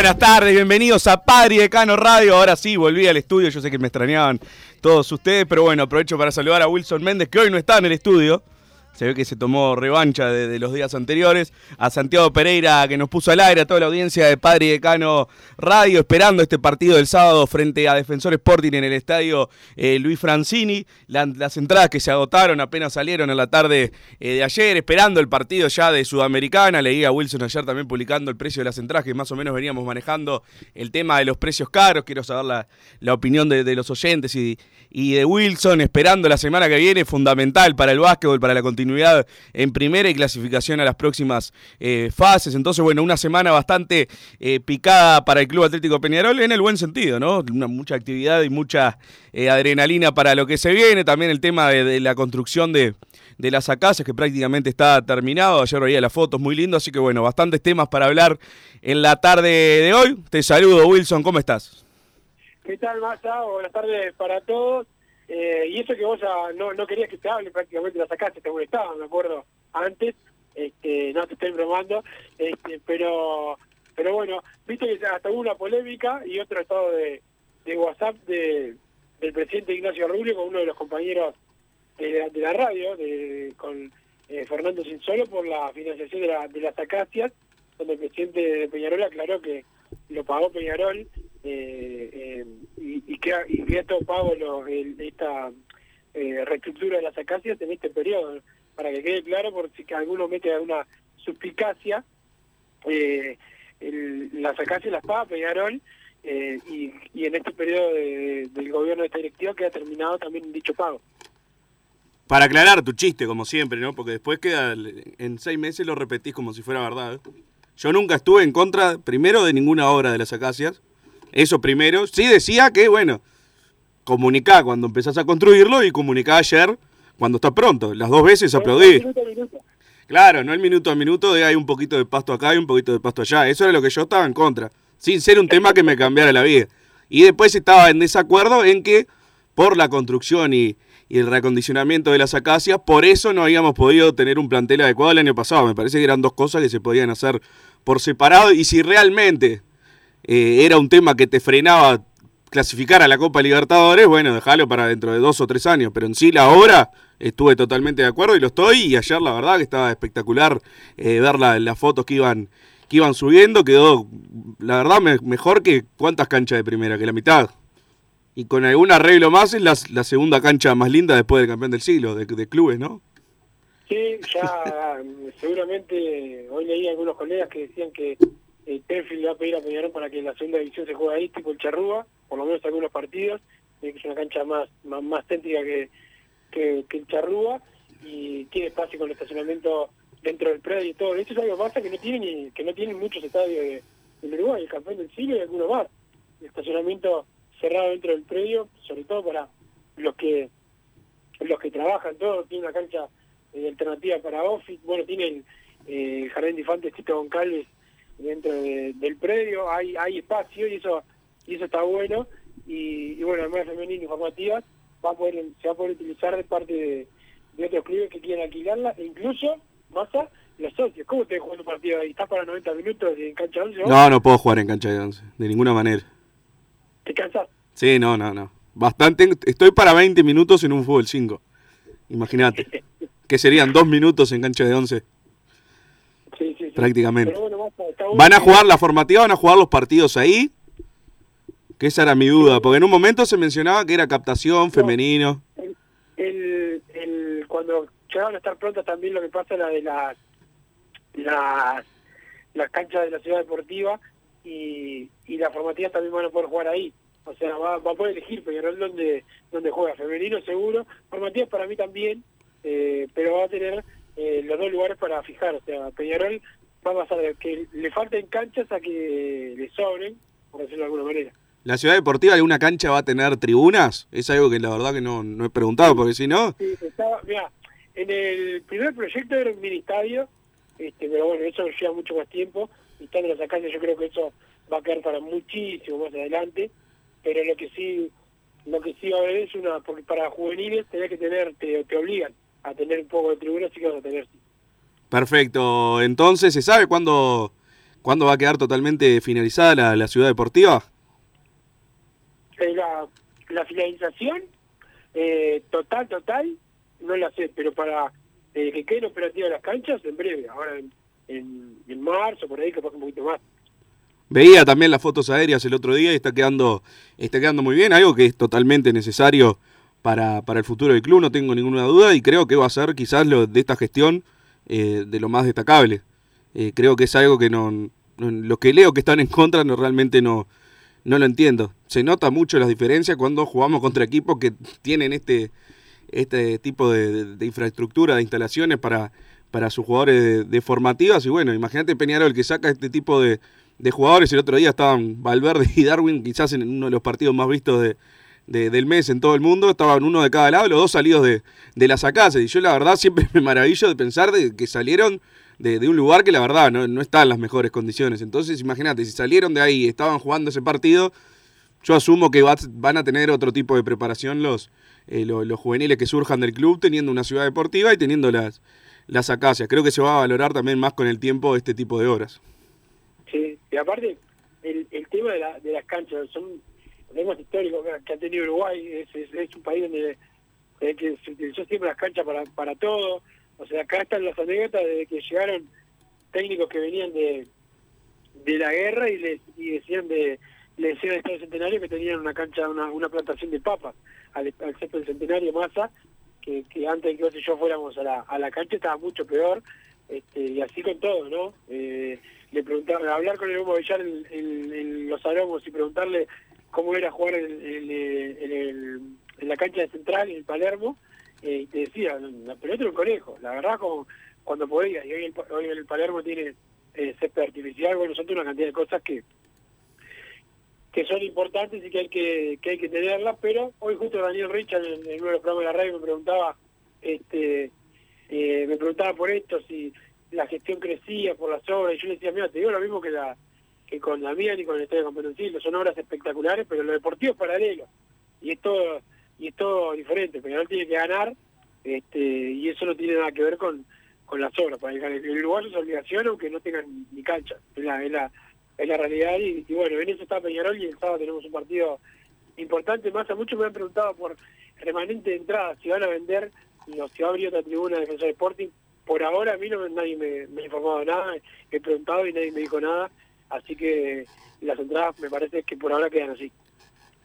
Buenas tardes, bienvenidos a Padre Decano Radio. Ahora sí, volví al estudio, yo sé que me extrañaban todos ustedes, pero bueno, aprovecho para saludar a Wilson Méndez, que hoy no está en el estudio. Se ve que se tomó revancha de, los días anteriores. A Santiago Pereira, que nos puso al aire, a toda la audiencia de Padre y Decano Radio, esperando este partido del sábado frente a Defensor Sporting en el estadio eh, Luis Francini. La- las entradas que se agotaron apenas salieron en la tarde eh, de ayer, esperando el partido ya de Sudamericana. Leí a Wilson ayer también publicando el precio de las entradas, que más o menos veníamos manejando el tema de los precios caros. Quiero saber la, opinión de, los oyentes y, y de Wilson, esperando la semana que viene, fundamental para el básquetbol, para la continuidad en primera y clasificación a las próximas eh, fases. Entonces, bueno, una semana bastante eh, picada para el Club Atlético Peñarol en el buen sentido, ¿no? Una- mucha actividad y mucha eh, adrenalina para lo que se viene. También el tema de, la construcción de, de las acacias, que prácticamente está terminado. Ayer veía las fotos, muy lindo. Así que, bueno, bastantes temas para hablar en la tarde de hoy. Te saludo, Wilson, ¿cómo estás? ¿Qué tal, Massa? Buenas tardes para todos. Eh, y eso que vos ah, no, no querías que te hable, prácticamente la sacaste, te molestaba, me acuerdo, antes. Este, no te estoy bromando. Este, pero pero bueno, viste que hasta hubo una polémica y otro estado de, de WhatsApp de, del presidente Ignacio Rubio con uno de los compañeros de la, de la radio, de, con eh, Fernando Sinsolo, por la financiación de, la, de las acacias, donde el presidente de Peñarol aclaró que lo pagó Peñarol eh, eh, y, y que ha, y que ha todo pago lo- el- esta eh, reestructura de las acacias en este periodo, para que quede claro por si que alguno mete alguna suspicacia, eh, el- las acacias las paga Peñarol eh, y, y en este periodo de- del gobierno de esta directiva queda terminado también dicho pago. Para aclarar tu chiste, como siempre, ¿no? Porque después queda, en seis meses lo repetís como si fuera verdad. Yo nunca estuve en contra, primero, de ninguna obra de las acacias. Eso primero. Sí decía que, bueno, comunicá cuando empezás a construirlo y comunicá ayer cuando está pronto. Las dos veces aplaudí. Claro, no el minuto a minuto de hay un poquito de pasto acá y un poquito de pasto allá. Eso era lo que yo estaba en contra. Sin ser un tema que me cambiara la vida. Y después estaba en desacuerdo en que por la construcción y, y el reacondicionamiento de las acacias, por eso no habíamos podido tener un plantel adecuado el año pasado. Me parece que eran dos cosas que se podían hacer por separado. Y si realmente eh, era un tema que te frenaba clasificar a la Copa Libertadores, bueno, déjalo para dentro de dos o tres años. Pero en sí la obra estuve totalmente de acuerdo y lo estoy. Y ayer la verdad que estaba espectacular eh, ver la- las fotos que iban, que iban subiendo. Quedó, la verdad, me- mejor que cuántas canchas de primera, que la mitad. Y con algún arreglo más es la, segunda cancha más linda después del campeón del siglo, de, de clubes, ¿no? Sí, ya seguramente hoy leí a algunos colegas que decían que eh, Tenfield va a pedir a Peñarol para que la segunda división se juegue ahí, tipo el Charrúa, por lo menos algunos partidos, es una cancha más más, más técnica que, que, el Charrúa y tiene espacio con el estacionamiento dentro del predio y todo. Eso es algo más que no tienen que no tienen muchos estadios de, del Uruguay, el campeón del siglo y algunos más. El estacionamiento cerrado dentro del predio, sobre todo para los que los que trabajan, todo, tiene una cancha eh, alternativa para office, bueno, tiene el, eh, jardín de infantes Tito Goncalves dentro de- del predio, hay hay espacio y eso y eso está bueno, y, y bueno, además femenino informativas, va a poder, se va a poder utilizar de parte de, de otros clubes que quieran alquilarla, e incluso, Massa, los socios. ¿Cómo te jugando un partido ahí? ¿Estás para 90 minutos en cancha 11? vos? No, no puedo jugar en cancha de 11, de ninguna manera. ¿Te cansás? Sí, no, no, no. Bastante, estoy para 20 minutos en un fútbol 5. Imagínate. que serían dos minutos en cancha de 11 Sí, sí, sí. prácticamente. Pero bueno, Massa, ¿Van a jugar la formativa? ¿Van a jugar los partidos ahí? Que esa era mi duda, porque en un momento se mencionaba que era captación femenino. el, el, el- cuando llegaron a estar prontas también lo que pasa es la de las las las canchas de la ciudad deportiva y, y las formativas también van a poder jugar ahí o sea va, va a poder elegir Peñarol donde donde juega femenino seguro formativas para mí también eh, pero va a tener eh, los dos lugares para fijar o sea Peñarol va a pasar que le falten canchas a que le sobren por decirlo de alguna manera ¿La ciudad deportiva alguna cancha va a tener tribunas? Es algo que la verdad que no, no he preguntado, porque si no... Sí, estaba, mira, en el primer proyecto era un mini estadio, este, pero bueno, eso lleva mucho más tiempo, y estando las acácias yo creo que eso va a quedar para muchísimo más adelante, pero lo que sí, lo que sí va a haber es una, porque para juveniles tenés que tener, te, te obligan a tener un poco de tribuna, así que vas a tener sí. Perfecto. Entonces, ¿se sabe cuándo, cuándo va a quedar totalmente finalizada la, la ciudad deportiva? Eh, La, la finalización eh, total, total, no la sé, pero para eh, que queden operativas las canchas, en breve, ahora en, en, en marzo, por ahí, capaz un poquito más. Veía también las fotos aéreas el otro día y está quedando, está quedando muy bien, algo que es totalmente necesario para, para el futuro del club, no tengo ninguna duda, y creo que va a ser quizás lo de esta gestión eh, de lo más destacable. Eh, creo que es algo que no, no- los que leo que están en contra no realmente no, no lo entiendo. Se nota mucho las diferencias cuando jugamos contra equipos que tienen este, este tipo de, infraestructura, de instalaciones para, para sus jugadores de, de formativas. Y bueno, imagínate Peñarol que saca este tipo de, de jugadores. El otro día estaban Valverde y Darwin, quizás en uno de los partidos más vistos de, de- del mes en todo el mundo. Estaban uno de cada lado, los dos salidos de, de las acácias. Y yo la verdad siempre me maravillo de pensar de que salieron de, un lugar que la verdad no, no está en las mejores condiciones. Entonces imagínate, si salieron de ahí y estaban jugando ese partido, yo asumo que va- van a tener otro tipo de preparación los, eh, lo- los, juveniles que surjan del club, teniendo una ciudad deportiva y teniendo las, las acacias. Creo que se va a valorar también más con el tiempo este tipo de horas. Sí, y aparte, el, el tema de, la, de las canchas, son temas históricos que, ha tenido Uruguay, es, un país donde eh, se utilizó siempre las canchas para, para todo, o sea, acá están las anécdotas de que llegaron técnicos que venían de, de la guerra y les y decían de le decían al Estado Centenario que tenían una cancha, una, una plantación de papas al, al centro del Centenario Massa, que, que antes de que vos y yo fuéramos a la, a la cancha estaba mucho peor, este, y así con todo, ¿no? Eh, le preguntaba, hablar con el Hugo Villar en los aromos y preguntarle cómo era jugar en, en- el- en la cancha de Central, en el Palermo, eh, y te decía, la pelota era un conejo, la verdad, como cuando podía, y hoy el, hoy el Palermo tiene eh, césped artificial, bueno, son una cantidad de cosas que que son importantes y que hay que, que hay que tenerlas, pero hoy justo Daniel Richard en, en uno de los programas de la radio me preguntaba, este, eh, me preguntaba por esto, si la gestión crecía por las obras, y yo le decía, mira, te digo lo mismo que la que con la mía ni con el Estadio Competencil, son obras espectaculares, pero lo deportivo es paralelo, y es todo, y es todo diferente, Peñarol tiene que ganar, este, y eso no tiene nada que ver con, con las obras, para el, el uruguayo es obligación aunque no tengan ni, cancha, es la, es la, es la realidad y, bueno, en eso está Peñarol y el sábado tenemos un partido importante, más a muchos me han preguntado por remanente de entrada, si van a vender o si va a abrir otra tribuna de Sporting, por ahora a mí no nadie me, me ha informado nada, he preguntado y nadie me dijo nada, así que las entradas me parece que por ahora quedan así.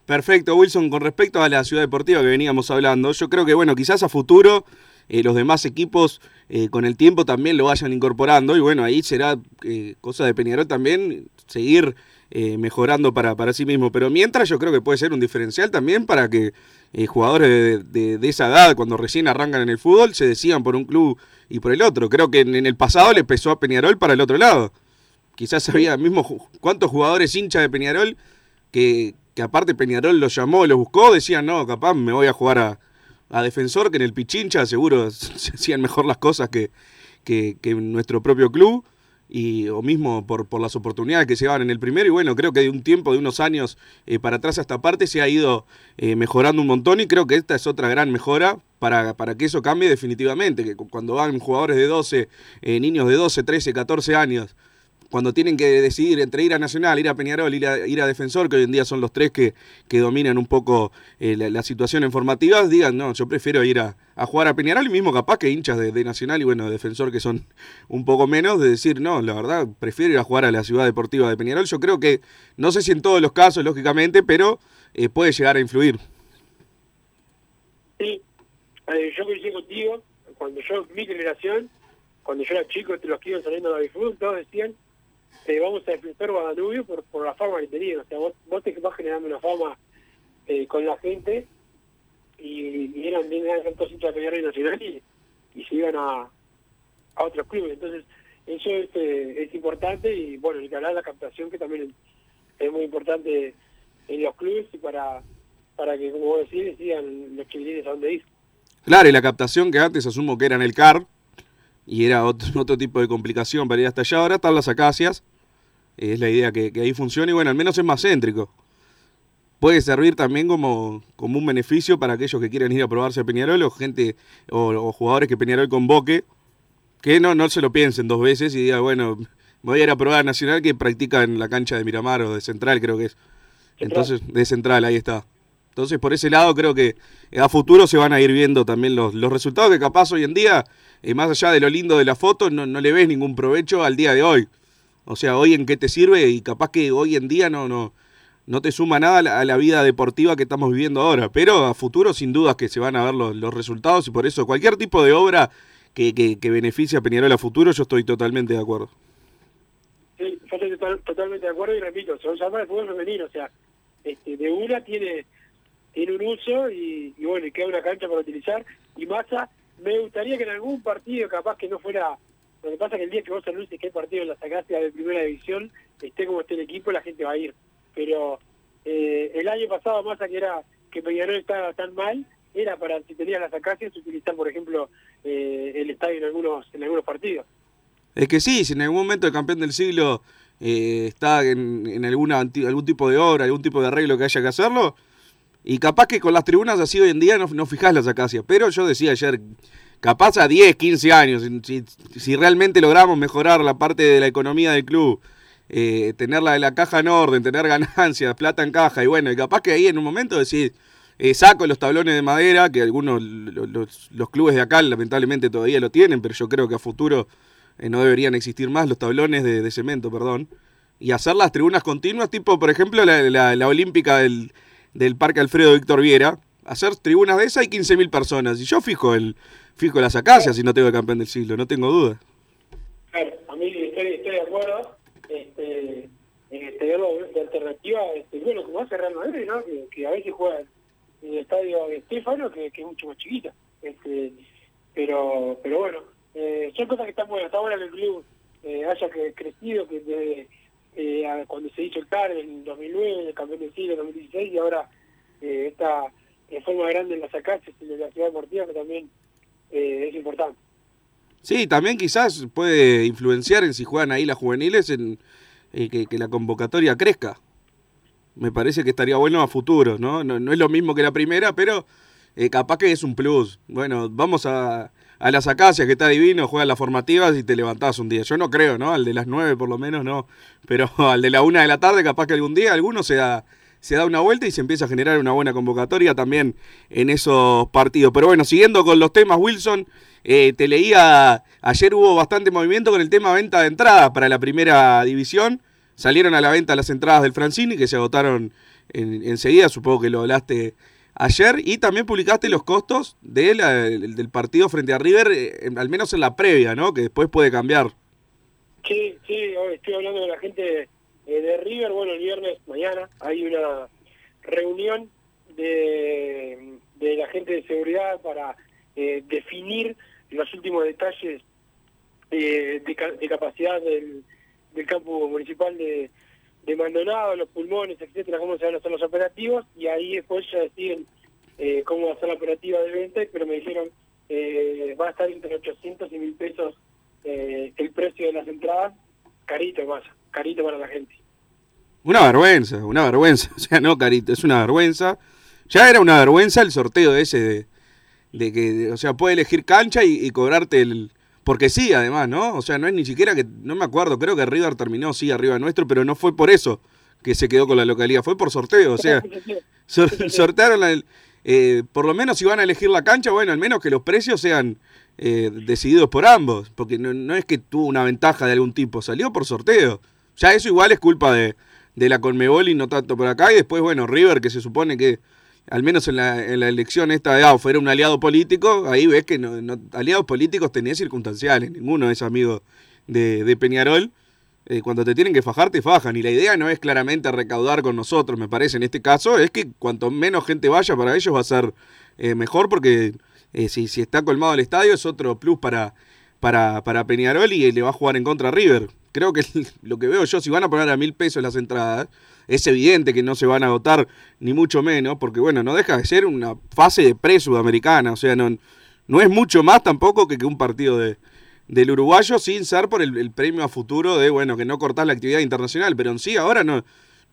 Perfecto, Wilson. Con respecto a la ciudad deportiva que veníamos hablando, yo creo que, bueno, quizás a futuro eh, los demás equipos eh, con el tiempo también lo vayan incorporando y, bueno, ahí será eh, cosa de Peñarol también seguir eh, mejorando para, para sí mismo. Pero mientras yo creo que puede ser un diferencial también para que eh, jugadores de, de- esa edad, cuando recién arrancan en el fútbol, se decidan por un club y por el otro. Creo que en, en el pasado le pesó a Peñarol para el otro lado. Quizás había mismo cuántos jugadores hinchas de Peñarol que, que aparte Peñarol los llamó, los buscó, decían, no, capaz me voy a jugar a, a defensor, que en el Pichincha seguro se hacían mejor las cosas que, que, que en nuestro propio club. y, o mismo por, por las oportunidades que se daban en el primero. Y bueno, creo que de un tiempo, de unos años eh, para atrás a esta parte, se ha ido eh, mejorando un montón y creo que esta es otra gran mejora para, para que eso cambie definitivamente. Que cu- cuando van jugadores de 12, eh, niños de 12, 13, 14 años, cuando tienen que decidir entre ir a Nacional, ir a Peñarol, ir a, ir a Defensor, que hoy en día son los tres que, que dominan un poco eh, la, situación en formativas, digan, no, yo prefiero ir a, a jugar a Peñarol y mismo capaz que hinchas de, de Nacional y bueno, de Defensor que son un poco menos, de decir, no, la verdad, prefiero ir a jugar a la ciudad deportiva de Peñarol. Yo creo que, no sé si en todos los casos, lógicamente, pero eh, puede llegar a influir. Sí, eh, yo coincido contigo. Cuando yo, mi generación, cuando yo era chico, entre los que iban saliendo a la todos decían, eh, vamos a defensor Guadalupio por, por la fama que tenían. O sea, vos, vos te vas generando una fama eh, con la gente y, y eran, eran tantos hinchas de Peñarol Nacional y, y se iban a, a otros clubes. Entonces, eso es, eh, es importante y bueno, el que hablar de la captación que también es, muy importante en los clubes y para para que, como vos decís, sigan los chiquilines a donde ir. Claro, y la captación que antes asumo que era en el CAR y era otro, otro tipo de complicación para ir hasta allá, ahora están las acacias. Es la idea que, que ahí funcione y bueno, al menos es más céntrico. Puede servir también como, como un beneficio para aquellos que quieran ir a probarse a Peñarol o gente o, o jugadores que Peñarol convoque, que no, no se lo piensen dos veces y digan, bueno, voy a ir a probar a Nacional que practica en la cancha de Miramar o de Central, creo que es. Entonces, de Central, ahí está. Entonces, por ese lado, creo que a futuro se van a ir viendo también los, los resultados que capaz hoy en día, eh, más allá de lo lindo de la foto, no, no le ves ningún provecho al día de hoy. O sea, hoy en qué te sirve y capaz que hoy en día no, no, no te suma nada a la, a la vida deportiva que estamos viviendo ahora. Pero a futuro, sin dudas, que se van a ver los, los resultados y por eso cualquier tipo de obra que, que, que beneficie a Peñarol a futuro, yo estoy totalmente de acuerdo. Sí, yo estoy total- totalmente de acuerdo y repito, se llama el fútbol femenino, o sea, este, de una tiene tiene un uso y, y bueno, y queda una cancha para utilizar. Y Massa, me gustaría que en algún partido, capaz que no fuera. Lo que pasa es que el día que vos anuncies que hay partido en la Sacacia de primera división, esté como esté el equipo, la gente va a ir. Pero eh, el año pasado, Massa, que era que Peñarol estaba tan mal, era para, si tenías las Acacias, utilizar, por ejemplo, eh, el estadio en algunos en algunos partidos. Es que sí, si en algún momento el campeón del siglo eh, está en, en alguna, algún tipo de obra, algún tipo de arreglo que haya que hacerlo, y capaz que con las tribunas así hoy en día no, no fijás las acacias, pero yo decía ayer, capaz a 10, 15 años, si, realmente logramos mejorar la parte de la economía del club, eh, tener la, la caja en orden, tener ganancias, plata en caja, y bueno, y capaz que ahí en un momento decir, eh, saco los tablones de madera, que algunos, lo- los, clubes de acá lamentablemente todavía lo tienen, pero yo creo que a futuro eh, no deberían existir más los tablones de, cemento, perdón, y hacer las tribunas continuas, tipo, por ejemplo, la olímpica del, del Parque Alfredo Víctor Viera, hacer tribunas de esas y 15.000 personas, y yo fijo el fijo las acacias si no tengo el campeón del siglo, no tengo duda. Claro, a mí estoy, estoy de acuerdo. Este, tenerlo de alternativa, este, bueno, como hace Real Madrid, ¿no? Que, a veces juega en el estadio de Estefano, que, es mucho más chiquita. Este, pero, pero bueno, eh, son cosas que están buenas. Está bueno que el club eh, haya que- crecido, que desde eh, cuando se hizo el CAR en 2009, el campeón del siglo en 2016, y ahora eh, está en forma grande en las acacias y en la ciudad deportiva, que también eh, es importante. Sí, también quizás puede influenciar en si juegan ahí las juveniles en que, que la convocatoria crezca. Me parece que estaría bueno a futuro, ¿no? No, no es lo mismo que la primera, pero eh, capaz que es un plus. Bueno, vamos a, a las acacias, que está divino, juegan las formativas y te levantás un día. Yo no creo, ¿no? Al de las nueve por lo menos no. Pero al de la una de la tarde, capaz que algún día alguno se da, se da una vuelta y se empieza a generar una buena convocatoria también en esos partidos. Pero bueno, siguiendo con los temas, Wilson, eh, te leía, ayer hubo bastante movimiento con el tema venta de entradas para la primera división. Salieron a la venta las entradas del Francini, que se agotaron en- enseguida, supongo que lo hablaste ayer, y también publicaste los costos del partido frente a River, eh, al menos en la previa, ¿no? Que después puede cambiar. Sí, sí, estoy hablando de la gente eh, de River. Bueno, el viernes, mañana, hay una reunión de, de la gente de seguridad para eh, definir los últimos detalles eh, de, de capacidad del, del campo municipal de, de Maldonado, los pulmones, etcétera, cómo se van a hacer los operativos, y ahí después ya deciden cómo va a ser la operativa de venta, pero me dijeron va a estar entre 800 y 1000 pesos el precio de las entradas carito más, carito para la gente. Una vergüenza, una vergüenza. O sea, no, Carito, es una vergüenza. Ya era una vergüenza el sorteo ese de, de que, o sea, puede elegir cancha y, y cobrarte el... Porque sí, además, ¿no? O sea, no es ni siquiera que, no me acuerdo, creo que River terminó, sí, arriba nuestro, pero no fue por eso que se quedó con la localidad, fue por sorteo, o sea, sor- sortearon la- eh, por lo menos si van a elegir la cancha, bueno, al menos que los precios sean eh, decididos por ambos, porque no, no es que tuvo una ventaja de algún tipo, salió por sorteo. Ya eso igual es culpa de, de la Conmebol y no tanto por acá, y después, bueno, River, que se supone que, al menos en la, en la elección esta de AUF, era un aliado político, ahí ves que no, aliados políticos tenía circunstanciales, ninguno es amigo de, de Peñarol. Eh, cuando te tienen que fajar, te fajan. Y la idea no es claramente recaudar con nosotros, me parece, en este caso, es que cuanto menos gente vaya para ellos va a ser eh, mejor porque eh, si, si está colmado el estadio es otro plus para, para, para Peñarol y le va a jugar en contra a River. Creo que lo que veo yo, si van a poner a mil pesos las entradas, es evidente que no se van a agotar, ni mucho menos, porque bueno, no deja de ser una fase de pre-sudamericana, o sea, no, no es mucho más tampoco que, un partido de, del uruguayo sin ser por el, premio a futuro de, bueno, que no cortás la actividad internacional, pero en sí ahora no,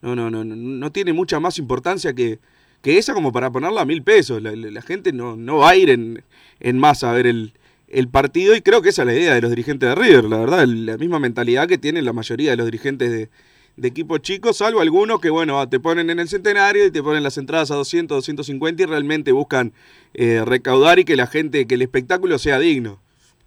no, no, no, no tiene mucha más importancia que, que esa como para ponerla a mil pesos. La, gente no, no va a ir en, en masa a ver el, el partido y creo que esa es la idea de los dirigentes de River, la verdad, la misma mentalidad que tienen la mayoría de los dirigentes de, equipos chicos, salvo algunos que, bueno, te ponen en el centenario y te ponen las entradas a 200, 250 y realmente buscan eh, recaudar y que la gente, que el espectáculo sea digno.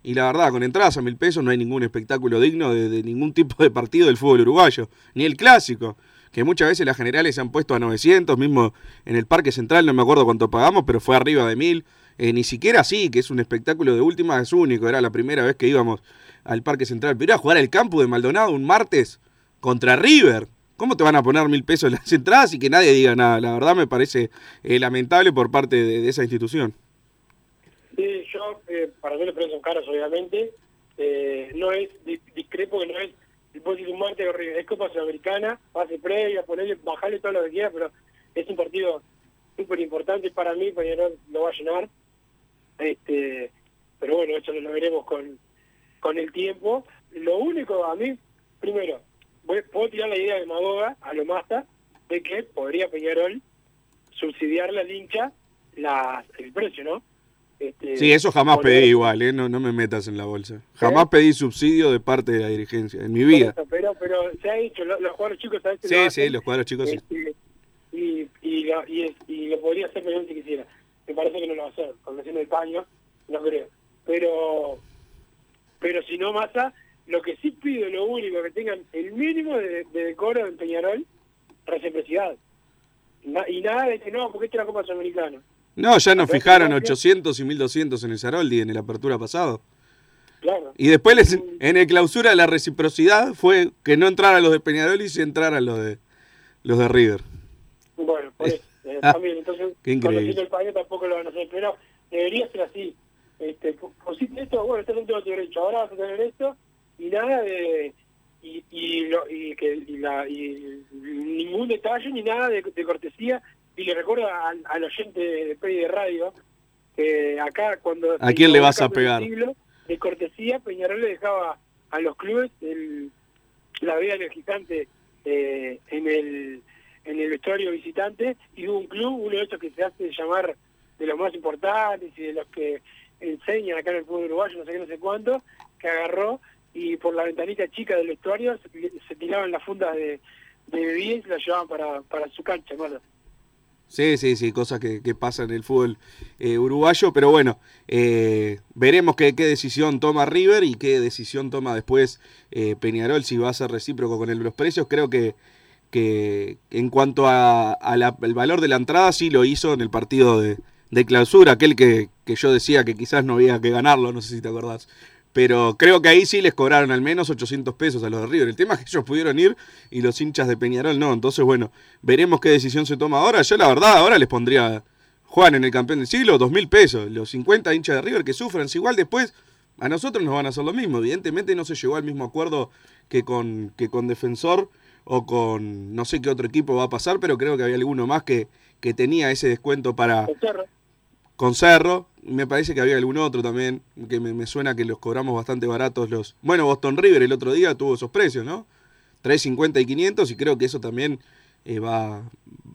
Y la verdad, con entradas a mil pesos no hay ningún espectáculo digno de ningún tipo de partido del fútbol uruguayo, ni el clásico, que muchas veces las generales se han puesto a 900, mismo en el Parque Central, no me acuerdo cuánto pagamos, pero fue arriba de mil. Eh, ni siquiera así, que es un espectáculo de última, es único, era la primera vez que íbamos al Parque Central, pero ir a jugar al campo de Maldonado un martes contra River. ¿Cómo te van a poner mil pesos las entradas y que nadie diga nada? La verdad me parece eh, lamentable por parte de, esa institución. Sí, yo, eh, para mí los precios son caros, obviamente. Eh, no es, di- discrepo que no es, después de un martes horrible. Es Copa Sudamericana, fase previa, ponerle, bajarle todo lo que quiera, pero es un partido súper importante para mí, Peñarol lo va a llenar. Este, pero bueno, eso lo veremos con, con el tiempo. Lo único, a mí, primero, voy- puedo tirar la idea de Magoga a lo Masta de que podría Peñarol subsidiarle al hincha la, el precio, ¿no? Este, Sí, eso jamás poner- pedí igual, ¿eh? no, no me metas en la bolsa. Jamás pedí subsidio de parte de la dirigencia, en mi vida. Eso, Pero, pero se ha hecho, lo- los jugadores chicos a veces Sí, lo sí, hacen, los cuadros chicos sí. este, y, y, lo, y, es- y lo podría hacer Peñarol si quisiera. Me parece que no lo va a hacer, con el paño, no creo. Pero, pero si no masa, lo que sí pido, lo único, que tengan el mínimo de, de decoro en Peñarol, reciprocidad. Na- y nada de que no, porque esta es la Copa Sudamericana. No, ya nos fijaron gracias. 800 y 1200 en el Zaroldi en el apertura pasado. Claro. Y después les- en el clausura la reciprocidad fue que no entraran los de Peñarol y se entraran los de los de River. Bueno, por eso, eh, también, entonces, Qué increíble. conociendo el país tampoco lo van a hacer, pero debería ser así. Este, pu- pusiste esto, bueno, este no tengo derecho, ahora vas a tener esto, y nada de, y, y, lo, y, que, y, la, y ningún detalle ni nada de, de cortesía, y le recuerdo al, al oyente de de Radio, que acá cuando... ¿A quién le vas a del pegar? siglo, de cortesía, Peñarol le dejaba a los clubes el, la vida energizante eh, en el en el vestuario visitante y hubo un club, uno de esos que se hace llamar de los más importantes y de los que enseñan acá en el fútbol uruguayo, no sé qué, no sé cuánto, que agarró y por la ventanita chica del vestuario se, se tiraban las fundas de, de bebidas y las llevaban para, para su cancha, hermano. Sí, sí, sí, cosas que, que pasan en el fútbol eh, uruguayo, pero bueno, eh, veremos qué, decisión toma River y qué decisión toma después eh, Peñarol, si va a ser recíproco con el- los precios. Creo que, que en cuanto a, a valor de la entrada, sí lo hizo en el partido de, de clausura, aquel que, que yo decía que quizás no había que ganarlo, no sé si te acordás. Pero creo que ahí sí les cobraron al menos 800 pesos a los de River. El tema es que ellos pudieron ir y los hinchas de Peñarol no. Entonces, bueno, veremos qué decisión se toma ahora. Yo, la verdad, ahora les pondría, juegan en el campeón del siglo, 2.000 pesos. Los 50 hinchas de River que sufran. Si igual después a nosotros nos van a hacer lo mismo. Evidentemente no se llegó al mismo acuerdo que con, que con Defensor o con no sé qué otro equipo va a pasar, pero creo que había alguno más que, que tenía ese descuento para, con Cerro. Me parece que había algún otro también, que me, suena que los cobramos bastante baratos los... Bueno, Boston River el otro día tuvo esos precios, ¿no? 3.50 y 500 y creo que eso también eh, va,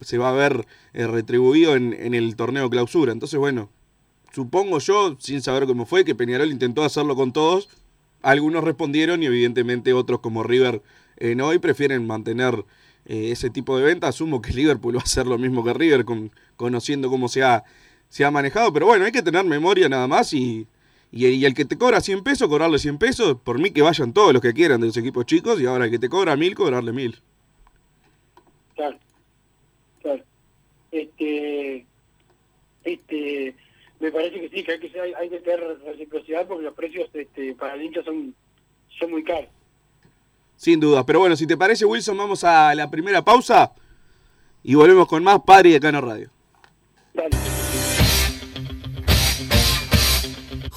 se va a ver eh, retribuido en, el torneo clausura. Entonces, bueno, supongo yo, sin saber cómo fue, que Peñarol intentó hacerlo con todos. Algunos respondieron y evidentemente otros como River eh, no y prefieren mantener ese tipo de venta. Asumo que Liverpool va a hacer lo mismo que River, con, conociendo cómo se ha, se ha manejado. Pero bueno, hay que tener memoria nada más y, y, y el que te cobra 100 pesos, cobrarle 100 pesos. Por mí que vayan todos los que quieran de los equipos chicos y ahora el que te cobra 1000, cobrarle 1000. Claro, claro. Este, este, me parece que sí, que hay que, ser- hay que tener reciprocidad porque los precios este, para el hincha son, son muy caros. Sin duda. Pero bueno, si te parece, Wilson, vamos a la primera pausa y volvemos con más Padre de Cano Radio. Dale.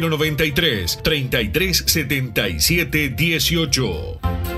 093 3377 18.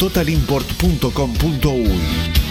www.totalimport.com.uy.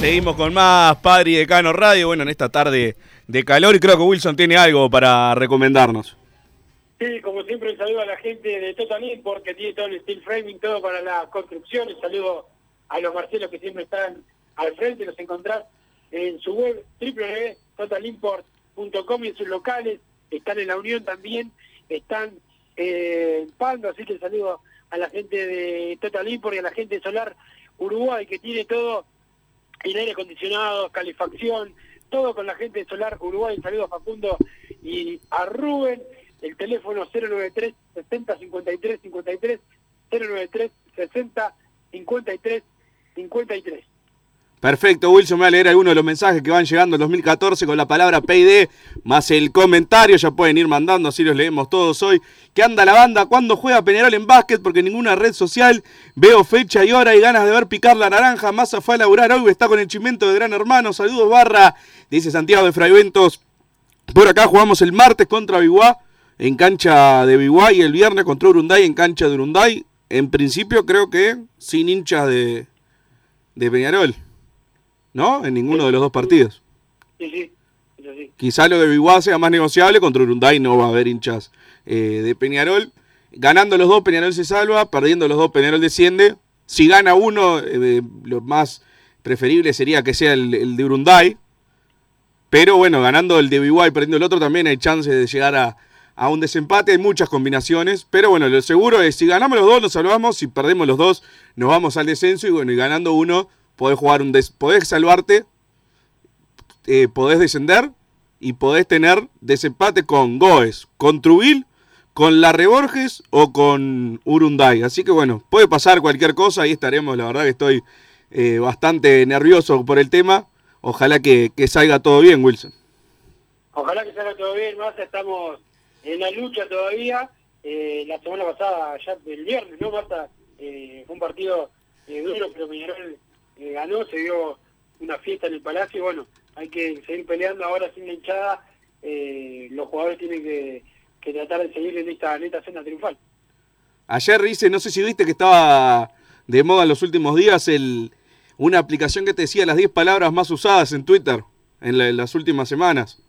Seguimos con más Padre y Decano Radio. Bueno, en esta tarde de calor y creo que Wilson tiene algo para recomendarnos. Sí, como siempre, saludo a la gente de Total Import que tiene todo el steel framing, todo para las construcciones. Saludo a los Marcelos que siempre están al frente. Los encontrás en su web www.totalimport.com y en sus locales. Están en la Unión también, están eh, en Pando, así que saludo a la gente de Total Import y a la gente de Solar Uruguay que tiene todo en aire acondicionado, calefacción, todo con la gente de Solar Uruguay. Saludos a Facundo y a Rubén. El teléfono 093 60 53 53 093 60 53 53. Perfecto, Wilson, me va a leer algunos de los mensajes que van llegando en 2014 con la palabra PID más el comentario, ya pueden ir mandando, así los leemos todos hoy. ¿Qué anda la banda? ¿Cuándo juega Peñarol en básquet? Porque ninguna red social veo fecha y hora y ganas de ver picar la naranja. Massa fue a laburar hoy, está con el chimento de Gran Hermano. Saludos, barra, dice Santiago de Fraiventos. Por acá jugamos el martes contra Biguá en cancha de Biguá y el viernes contra Urunday en cancha de Urunday. En principio creo que sin hinchas de, de Peñarol. ¿No? En ninguno de los dos partidos. Sí, sí. Quizá lo de Biguá sea más negociable, contra Urunday no va a haber hinchas eh, de Peñarol. Ganando los dos, Peñarol se salva, perdiendo los dos, Peñarol desciende. Si gana uno, eh, lo más preferible sería que sea el, el de Urunday. Pero bueno, ganando el de Biguá y perdiendo el otro, también hay chance de llegar a, a un desempate. Hay muchas combinaciones. Pero bueno, lo seguro es, si ganamos los dos, nos salvamos. Si perdemos los dos, nos vamos al descenso. Y bueno, y ganando uno, podés jugar un des podés salvarte, eh, podés descender y podés tener desempate con Goes, con Trubil, con La Reborges o con Urunday. Así que bueno, puede pasar cualquier cosa, ahí estaremos, la verdad que estoy eh, bastante nervioso por el tema. Ojalá que, que, salga todo bien, Wilson. Ojalá que salga todo bien, más estamos en la lucha todavía. Eh, la semana pasada, ya el viernes, ¿no, Marta? fue un partido duro, pero Peñarol ganó, se dio una fiesta en el Palacio y bueno, hay que seguir peleando ahora sin la hinchada, eh, los jugadores tienen que, que, tratar de seguir en esta, en esta senda triunfal. Ayer dice, no sé si viste que estaba de moda en los últimos días el, una aplicación que te decía las 10 palabras más usadas en Twitter en, la, en las últimas semanas.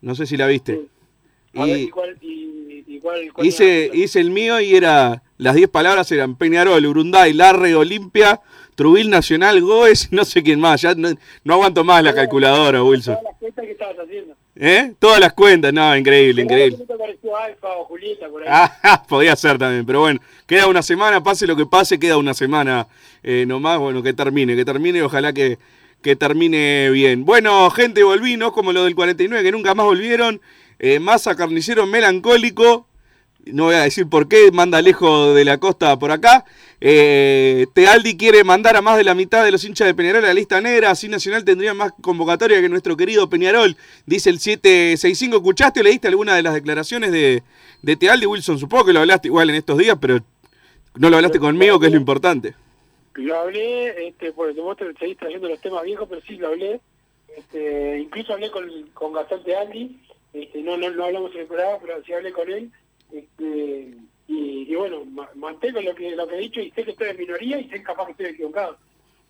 No sé si la viste. Sí. A y, ver, ¿y cuál, y, y cuál, cuál hice, hice el mío y era, las 10 palabras eran Peñarol, Urunday, Larre, Olimpia, Trubil Nacional, Goes, no sé quién más, ya no, no aguanto más la calculadora, Wilson. Todas las cuentas que estabas haciendo. ¿Eh? Todas las cuentas, no, increíble, increíble. ¿No te pareció Alfa o Julieta por ahí? Ah, podía ser también, pero bueno, queda una semana, pase lo que pase, queda una semana eh, nomás, bueno, que termine, que termine y ojalá que, que termine bien. Bueno, gente, volví, ¿no? Como lo del 49, que nunca más volvieron. Eh, masa carnicero melancólico, no voy a decir por qué, manda lejos de la costa por acá. Eh, Tealdi quiere mandar a más de la mitad de los hinchas de Peñarol a la lista negra, así Nacional tendría más convocatoria que nuestro querido Peñarol, dice el 765. ¿Escuchaste o leíste alguna de las declaraciones de, de Tealdi, Wilson? Supongo que lo hablaste igual en estos días, pero no lo hablaste conmigo, que es lo importante. Lo hablé, este, porque vos te seguís trayendo los temas viejos, pero sí lo hablé. Este, incluso hablé con, con Gastón Tealdi, este, no, no, no hablamos en el programa, pero sí hablé con él. Este, y, bueno, mantengo lo que lo que he dicho y sé que estoy en minoría y sé capaz que estoy equivocado.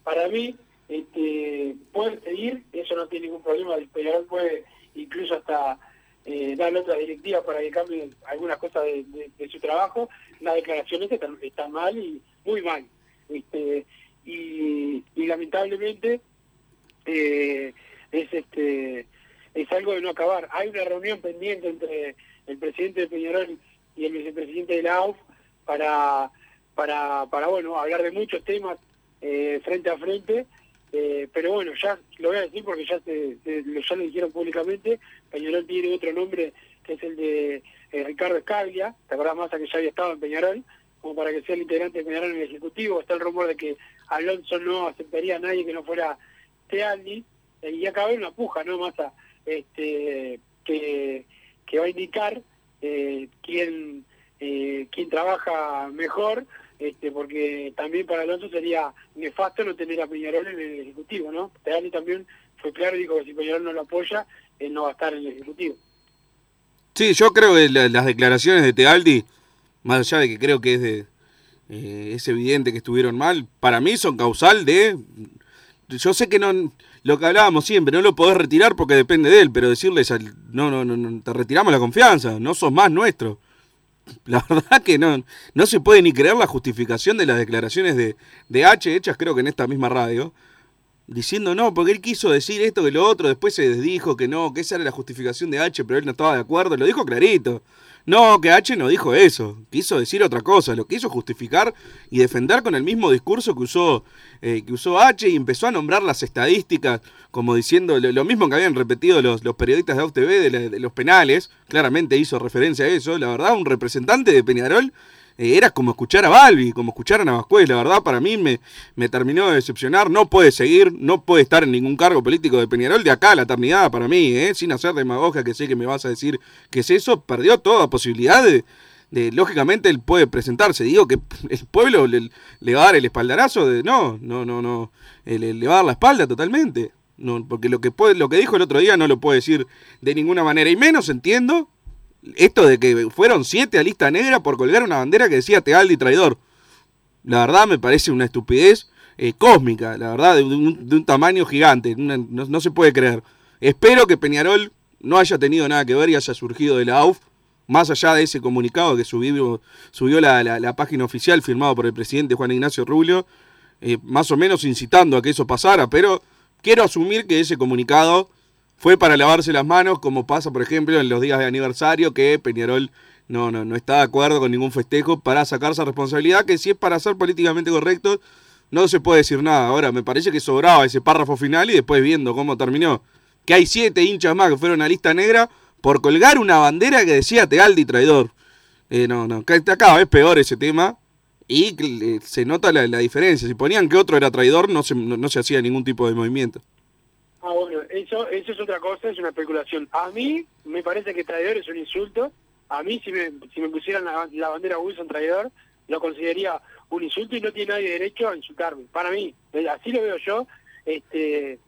Para mí, este, pueden eso no tiene ningún problema, el Peñarol puede incluso hasta eh, darle otras directivas para que cambien algunas cosas de, su trabajo. Las declaraciones están, están, mal y muy mal. Este, y, y lamentablemente eh, es este es algo de no acabar. Hay una reunión pendiente entre el presidente de Peñarol y el vicepresidente de la AUF para, para, para bueno, hablar de muchos temas eh, frente a frente, eh, pero bueno, ya lo voy a decir porque ya, se, ya lo dijeron públicamente, Peñarol tiene otro nombre que es el de eh, Ricardo Escaglia, ¿te acordás más que ya había estado en Peñarol? como para que sea el integrante de Peñarol en el Ejecutivo, está el rumor de que Alonso no aceptaría a nadie que no fuera Tealdi, y acá hay una puja, ¿no, Massa? Este, que, que va a indicar eh, quién, eh, quién trabaja mejor, este, porque también para Alonso sería nefasto no tener a Peñarol en el Ejecutivo, ¿no? Tealdi también fue claro y dijo que si Peñarol no lo apoya, él no va a estar en el Ejecutivo. Sí, yo creo que la, las declaraciones de Tealdi, más allá de que creo que es de eh, es evidente que estuvieron mal, para mí son causal de yo sé que no, lo que hablábamos siempre, no lo podés retirar porque depende de él, pero decirles, al, no, no, no, no, te retiramos la confianza, no sos más nuestro. La verdad que no, no se puede ni creer la justificación de las declaraciones de, de H, hechas creo que en esta misma radio, diciendo no, porque él quiso decir esto que lo otro, después se desdijo que no, que esa era la justificación de H, pero él no estaba de acuerdo, lo dijo clarito. No, que H no dijo eso, quiso decir otra cosa, lo quiso justificar y defender con el mismo discurso que usó, eh, que usó H y empezó a nombrar las estadísticas como diciendo lo, mismo que habían repetido los, los periodistas de AUTV de los penales, claramente hizo referencia a eso, la verdad un representante de Peñarol eh, era como escuchar a Balbi, como escuchar a Navascuez, la verdad para mí me, me terminó de decepcionar, no puede seguir, no puede estar en ningún cargo político de Peñarol de acá a la eternidad para mí, eh, sin hacer demagogia que sé que me vas a decir que es eso, perdió toda posibilidad de, lógicamente él puede presentarse, digo que el pueblo le, le va a dar el espaldarazo de no, no, no, no, eh, le, le va a dar la espalda totalmente. No, porque lo que puede, lo que dijo el otro día no lo puede decir de ninguna manera. Y menos entiendo esto de que fueron siete a lista negra por colgar una bandera que decía Tealdi traidor. La verdad me parece una estupidez eh, cósmica, la verdad, de un, tamaño gigante. no se puede creer. Espero que Peñarol no haya tenido nada que ver y haya surgido de la AUF, más allá de ese comunicado que subió, subió la, la- la página oficial firmado por el presidente Juan Ignacio Rubio, eh, más o menos incitando a que eso pasara, pero quiero asumir que ese comunicado fue para lavarse las manos, como pasa, por ejemplo, en los días de aniversario, que Peñarol no, no, no está de acuerdo con ningún festejo para sacarse responsabilidad, que si es para ser políticamente correcto, no se puede decir nada. Ahora, me parece que sobraba ese párrafo final y después viendo cómo terminó. Que hay siete hinchas más que fueron a lista negra por colgar una bandera que decía Tealdi traidor. Eh, no, no, cada vez peor ese tema y eh, se nota la, la diferencia. Si ponían que otro era traidor, no se, no, no se hacía ningún tipo de movimiento. Ah, bueno, eso, eso es otra cosa, es una especulación. A mí me parece que traidor es un insulto. A mí, si me, si me pusieran la, la bandera Wilson traidor, lo consideraría un insulto y no tiene nadie derecho a insultarme. Para mí, eh, así lo veo yo. este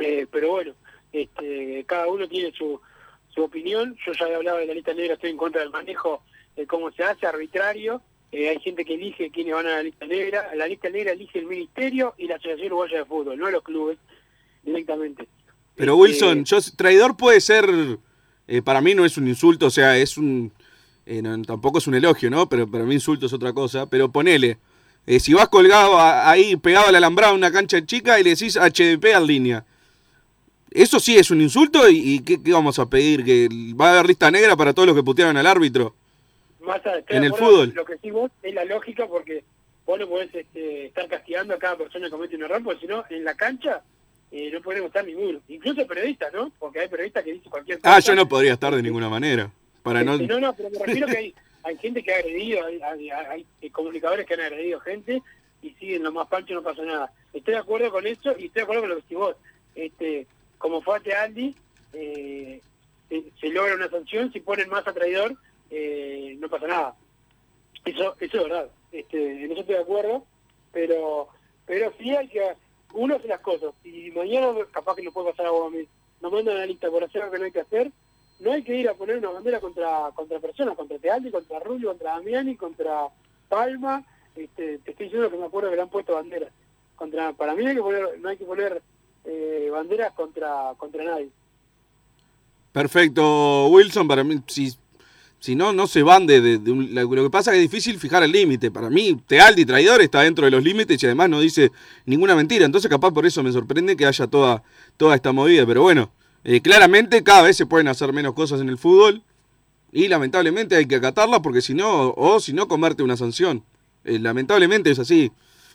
eh, Pero bueno, este cada uno tiene su, su opinión. Yo ya he hablado de la lista negra, estoy en contra del manejo de cómo se hace, arbitrario. Eh, hay gente que elige quiénes van a la lista negra. La lista negra elige el Ministerio y la Asociación Uruguaya de Fútbol, no los clubes directamente. Pero Este, Wilson, yo, traidor puede ser, eh, para mí no es un insulto, o sea, es un, eh, no, tampoco es un elogio, ¿no? Pero para mí insulto es otra cosa, pero ponele, eh, si vas colgado a- ahí, pegado al alambrado en una cancha chica y le decís HDP en línea, eso sí es un insulto y, y ¿qué, qué vamos a pedir? ¿Que va a haber lista negra para todos los que putearon al árbitro? Más a- En el fútbol. Lo que sí vos es la lógica porque vos no podés este, estar castigando a cada persona que comete un error, porque si no, en la cancha eh, no podemos estar ninguno. Incluso periodistas, ¿no? Porque hay periodistas que dicen cualquier cosa. Ah, yo no podría estar de ninguna manera. Para no... No, no, pero me refiero que hay, hay gente que ha agredido, hay, hay- hay, eh, comunicadores que han agredido gente y siguen lo más pancho, no pasa nada. Estoy de acuerdo con eso y estoy de acuerdo con lo que decís vos. Este, como fue a Aldi, eh, se, se logra una sanción, si ponen más a traidor, eh, no pasa nada. Eso, eso es verdad, este, en eso estoy de acuerdo, pero pero sí hay que, uno hace las cosas, y mañana capaz que nos puede pasar algo a mí, nos mandan la lista por hacer lo que no hay que hacer, no hay que ir a poner una bandera contra contra personas, contra Tealdi, contra Rulio, contra Damiani, contra Palma, este, te estoy diciendo que me acuerdo que le han puesto banderas. Contra, para mí no hay que poner, no hay que poner eh, banderas contra contra nadie. Perfecto, Wilson, para mí, si, si no, no se van de, de- Lo que pasa es que es difícil fijar el límite. Para mí, Tealdi, traidor, está dentro de los límites y además no dice ninguna mentira. Entonces, capaz por eso me sorprende que haya toda, toda esta movida. Pero bueno, eh, claramente cada vez se pueden hacer menos cosas en el fútbol y lamentablemente hay que acatarlas porque si no, o si no, comerte una sanción. Eh, lamentablemente es así.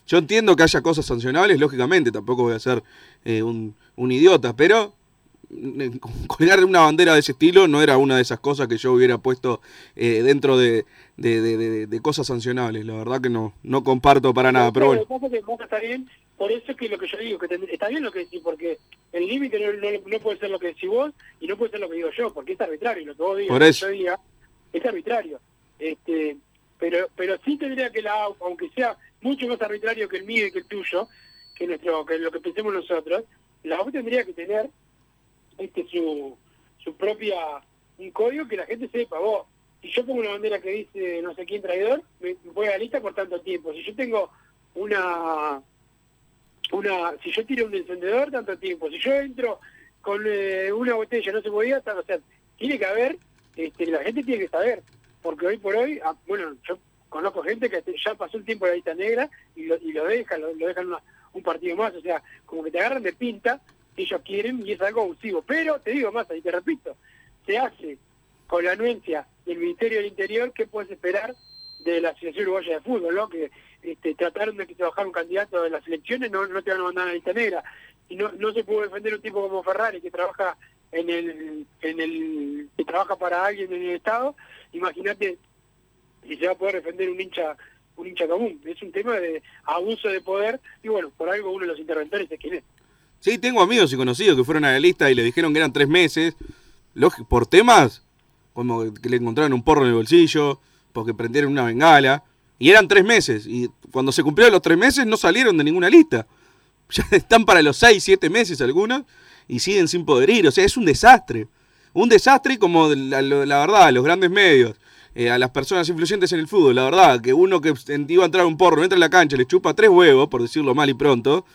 Yo entiendo que haya cosas sancionables, lógicamente, tampoco voy a ser eh, un, un idiota, pero colgar una bandera de ese estilo no era una de esas cosas que yo hubiera puesto eh, dentro de, de- de- de- de cosas sancionables. La verdad que no, no comparto para nada, pero bueno. Lo que pasa está bien, por eso es que lo que yo digo, que está bien lo que decís, porque el límite no, no, no puede ser lo que decís vos y no puede ser lo que digo yo, porque es arbitrario, lo que vos digas, Por lo que eso. yo diga, es arbitrario. Este, pero pero sí tendría que la aunque sea mucho más arbitrario que el mío y que el tuyo, que nuestro que lo que pensemos nosotros, la AUF tendría que tener este su, su propia un código que la gente sepa, vos, si yo pongo una bandera que dice no sé quién traidor, me, voy a la lista por tanto tiempo. Si yo tengo una una, si yo tiro un encendedor, tanto tiempo. Si yo entro con eh, una botella, no se podía, o sea, tiene que haber, este, la gente tiene que saber, porque hoy por hoy, ah, bueno, yo conozco gente que ya pasó el tiempo de la lista negra y lo, y lo dejan, lo, dejan un partido más, o sea, como que te agarran de pinta, ellos quieren y es algo abusivo. Pero te digo más, y te repito, se hace con la anuencia del Ministerio del Interior, ¿qué puedes esperar de la Asociación Uruguaya de Fútbol? ¿no? Que este, trataron de que se un candidato de las elecciones, no, no te van a mandar a la lista negra. Y no, no se pudo defender un tipo como Ferrari, que trabaja en el, en el que trabaja para alguien en el Estado, imagínate si se va a poder defender un hincha un hincha común. Es un tema de abuso de poder y bueno, por algo uno de los interventores es quien es. Sí, tengo amigos y conocidos que fueron a la lista y le dijeron que eran tres meses, por temas como que le encontraron un porro en el bolsillo, porque prendieron una bengala, y eran tres meses, y cuando se cumplieron los tres meses no salieron de ninguna lista. Ya están para los seis, siete meses algunos, y siguen sin poder ir, o sea, es un desastre. Un desastre como la, verdad, los grandes medios, eh, a las personas influyentes en el fútbol, la verdad, que uno que iba a entrar a un porro, entra en la cancha, le chupa tres huevos, por decirlo mal y pronto,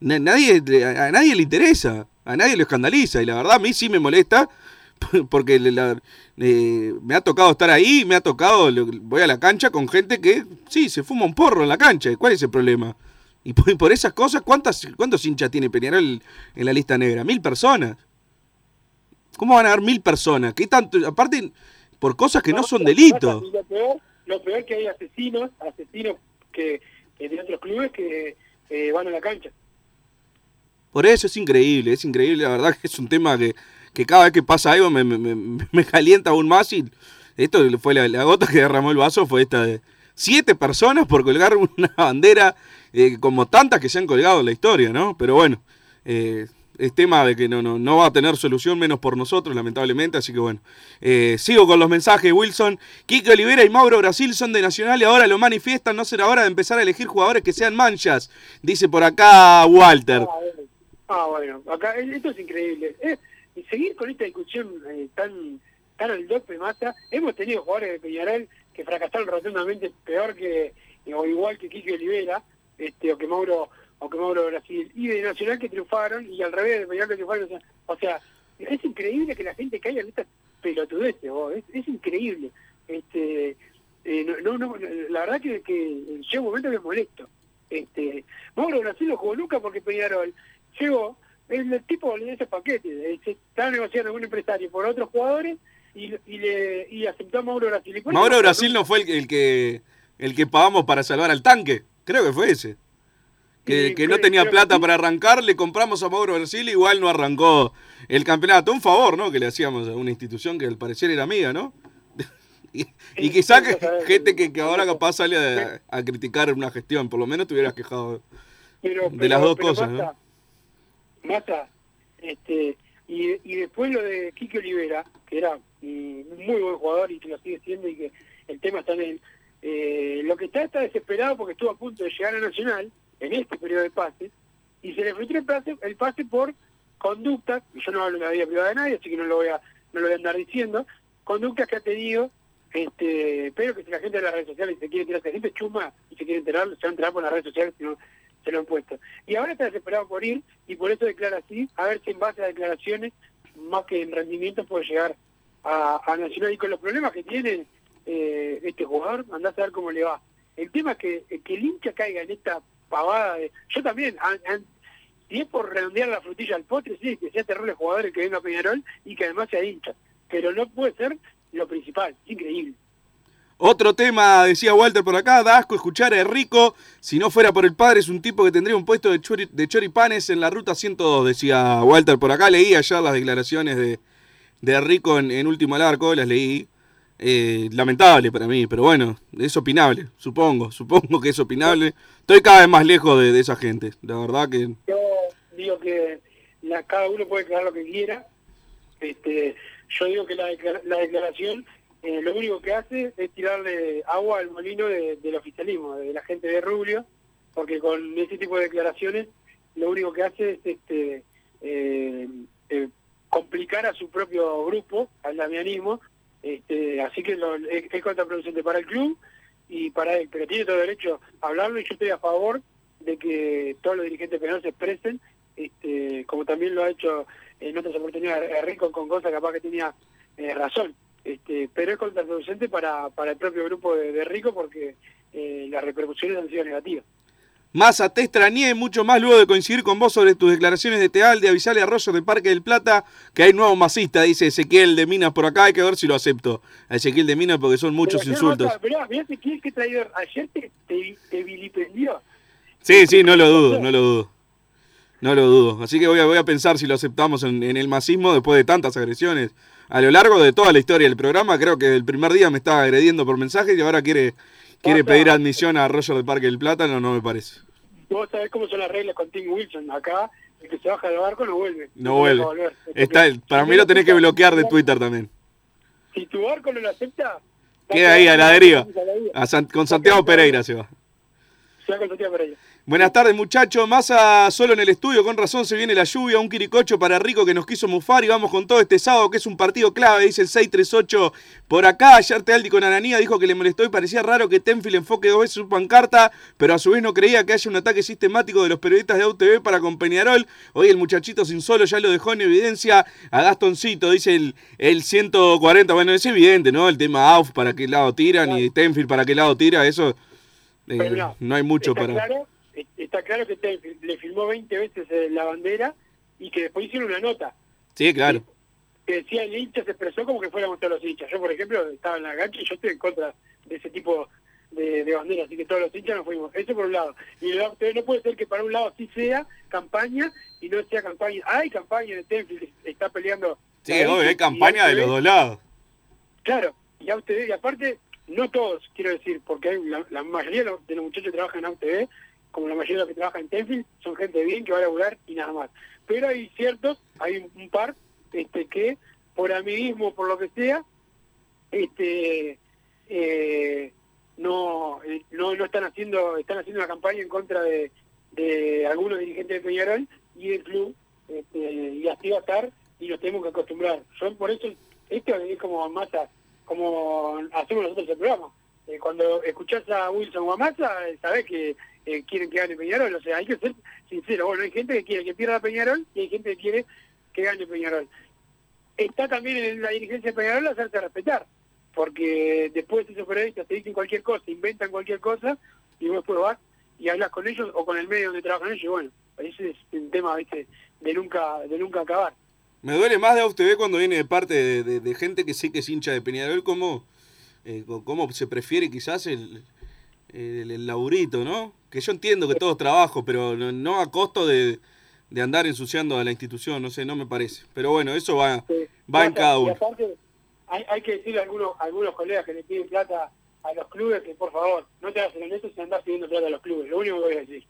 nadie, a nadie le interesa, a nadie lo escandaliza, y la verdad a mí sí me molesta, porque me ha tocado estar ahí, me ha tocado, voy a la cancha con gente que, sí, se fuma un porro en la cancha, ¿cuál es el problema? Y por, esas cosas, ¿cuántas, ¿cuántos hinchas tiene Peñarol en la lista negra? Mil personas. ¿Cómo van a haber mil personas? ¿Qué tanto? Aparte, por cosas que no, son delitos. Lo peor, lo peor que hay asesinos, asesinos que, de otros clubes que eh, van a la cancha. Por eso es increíble, es increíble, la verdad que es un tema que, que cada vez que pasa algo me, me, me calienta aún más y esto fue la, gota que derramó el vaso, fue esta de siete personas por colgar una bandera eh, como tantas que se han colgado en la historia, ¿no? Pero bueno, eh, es tema de que no, no, no va a tener solución, menos por nosotros, lamentablemente. Así que bueno, eh, sigo con los mensajes. Wilson, Kike Olivera y Mauro Brasil son de Nacional y ahora lo manifiestan. No será hora de empezar a elegir jugadores que sean manchas, dice por acá Walter. Ah, bueno, acá esto es increíble. Eh, seguir con esta discusión eh, tan, tan al dope mata. Hemos tenido jugadores de Peñarol que fracasaron rotundamente peor que, o igual que Kike Olivera, este, o que Mauro o que Mauro Brasil, y de Nacional que triunfaron, y al revés, de Peñarol que triunfaron. O sea, es increíble que la gente caiga en estas pelotudeces, es, increíble. Este, eh, no, no, la verdad que, que llega un momento que molesto. Este, Mauro Brasil lo jugó nunca porque Peñarol llegó, el, tipo le dio ese paquete, se estaba negociando con un empresario por otros jugadores y, y, le, y aceptó a Mauro Brasil. Mauro Brasil no fue el, el, que el que pagamos para salvar al tanque, creo que fue ese que, no tenía plata para arrancar, le compramos a Mauro Brasil, igual no arrancó el campeonato. Un favor, ¿no? Que le hacíamos a una institución que al parecer era amiga, ¿no? y, y quizá que gente que, ahora capaz sale a, criticar una gestión, por lo menos te hubieras quejado de las dos cosas, ¿no? Mata, este, y, y después lo de Quique Olivera, que era un muy buen jugador y que lo sigue siendo y que el tema está en él. Eh, lo que está está desesperado porque estuvo a punto de llegar a Nacional en este periodo de pase, y se le frustró el pase, el pase por conductas, yo no hablo de la vida privada de nadie, así que no lo voy a, no lo voy a andar diciendo, conductas que ha tenido, este, pero que si la gente de las redes sociales se quiere tirar, si la gente chuma y se quiere enterar, se va a enterar por las redes sociales si se lo han puesto. Y ahora está desesperado por ir, y por eso declara así, a ver si en base a declaraciones, más que en rendimiento, puede llegar a, a Nacional. Y con los problemas que tiene eh, este jugador, andás a ver cómo le va. El tema es que, que el hincha caiga en esta pavada de... Yo también, si es por redondear la frutilla al postre, sí, que sea terrible jugador el que venga a Peñarol y que además sea hincha. Pero no puede ser lo principal, increíble. Otro tema, decía Walter por acá, da escuchar a Rico. Si no fuera por el padre, es un tipo que tendría un puesto de, chori, de choripanes en la ruta 102, decía Walter por acá. Leí ayer las declaraciones de, de Rico en, Último Arco, las leí. Eh, lamentable para mí, pero bueno, es opinable, supongo, supongo que es opinable. Estoy cada vez más lejos de, esa gente, la verdad que... Yo digo que la, cada uno puede crear lo que quiera, este, yo digo que la, declaración eh, lo único que hace es tirarle agua al molino de, del oficialismo, de la gente de Rubio, porque con ese tipo de declaraciones lo único que hace es este eh, complicar a su propio grupo, al damianismo, este, así que lo, es, contraproducente para el club y para él, pero tiene todo derecho a hablarlo y yo estoy a favor de que todos los dirigentes penales se expresen, este, como también lo ha hecho en otras oportunidades Rico con cosas capaz que tenía eh, razón. Este, pero es contraproducente para, para el propio grupo de, de Rico porque eh, las repercusiones han sido negativas. Massa, te extrañé mucho más luego de coincidir con vos sobre tus declaraciones de Teal, de avisarle a Roger del Parque del Plata que hay nuevo masista, dice Ezequiel de Minas por acá, hay que ver si lo acepto. A Ezequiel de Minas porque son muchos Pero, insultos. Massa, mirá, mirá Ezequiel que traidor. Ayer te, te, te vilipendió. Sí, sí, no lo dudo, no lo dudo. No lo dudo. Así que voy a, voy a pensar si lo aceptamos en, en el masismo después de tantas agresiones. A lo largo de toda la historia del programa, creo que el primer día me estaba agrediendo por mensaje y ahora quiere, quiere pedir admisión a Roger del Parque del Plata, no, me parece. Vos sabés cómo son las reglas con Tim Wilson. Acá, el que se baja del barco no vuelve. No vuelve. volver. Está, para mí lo tenés que bloquear de Twitter también. Si tu barco no lo acepta, Queda ahí a la deriva. A San- con Santiago Pereira se va. se va con Santiago Pereira. Buenas tardes, muchachos. Massa solo en el estudio. Con razón se viene la lluvia. Un quiricocho para Rico que nos quiso mufar. Y vamos con todo este sábado, que es un partido clave. Dice el 638 por acá. Ayer Tealdi con Ananía dijo que le molestó y parecía raro que Tenfield enfoque dos veces su pancarta. Pero a su vez no creía que haya un ataque sistemático de los periodistas de UTV para con Peñarol. Hoy el muchachito sin solo ya lo dejó en evidencia a Gastoncito. Dice el, el 140. Bueno, es evidente, ¿no? El tema AUF para qué lado tiran y Tenfield para qué lado tira. Eso eh, no, hay mucho para. Eh, está claro que te- le filmó 20 veces eh, la bandera y que después hicieron una nota Sí, claro. que decía el hincha se expresó como que fuéramos todos los hinchas. Yo, por ejemplo, estaba en la cancha y yo estoy en contra de ese tipo de, de bandera, así que todos los hinchas nos fuimos. Eso por un lado. Y el no puede ser que para un lado sí sea campaña y no sea campaña. Hay campaña de Tenfield, está peleando. Sí, obvio, hay campaña de los dos lados. Claro, y a UTV, y aparte, no todos, quiero decir, porque hay la, la mayoría de los, de los muchachos que trabajan en UTV, como la mayoría de los que trabajan en Tenfield, son gente bien que va a laburar y nada más. Pero hay ciertos, hay un, par, este que por amiguismo, por lo que sea, este eh, no, eh, no no están haciendo están haciendo una campaña en contra de, algunos dirigentes de Peñarol y del club este, y así va a estar y nos tenemos que acostumbrar yo por eso esto es como masa como hacemos nosotros el programa Eh, cuando escuchás a Wilson o a Massa sabés que eh, quieren que gane Peñarol o sea hay que ser sincero bueno hay gente que quiere que pierda Peñarol y hay gente que quiere que gane Peñarol está también en la dirigencia de Peñarol hacerse respetar, porque después esos periodistas te dicen cualquier cosa, inventan cualquier cosa, y vos después vas y hablas con ellos o con el medio donde trabajan ellos, y bueno, ese es un tema ¿viste? de nunca de nunca acabar. Me duele más de AUTV cuando viene de parte de, gente que sí que es hincha de Peñarol, como eh, co- cómo se prefiere quizás el, el, el laburito, ¿no? Que yo entiendo que todo es trabajo, pero no, no a costo de, de andar ensuciando a la institución, no sé, no me parece. Pero bueno, eso va, va en cada Y uno. aparte, hay, hay que decirle a algunos, a algunos colegas que le piden plata a los clubes que por favor, no te hagas el honesto si andás pidiendo plata a los clubes, lo único que voy a decir.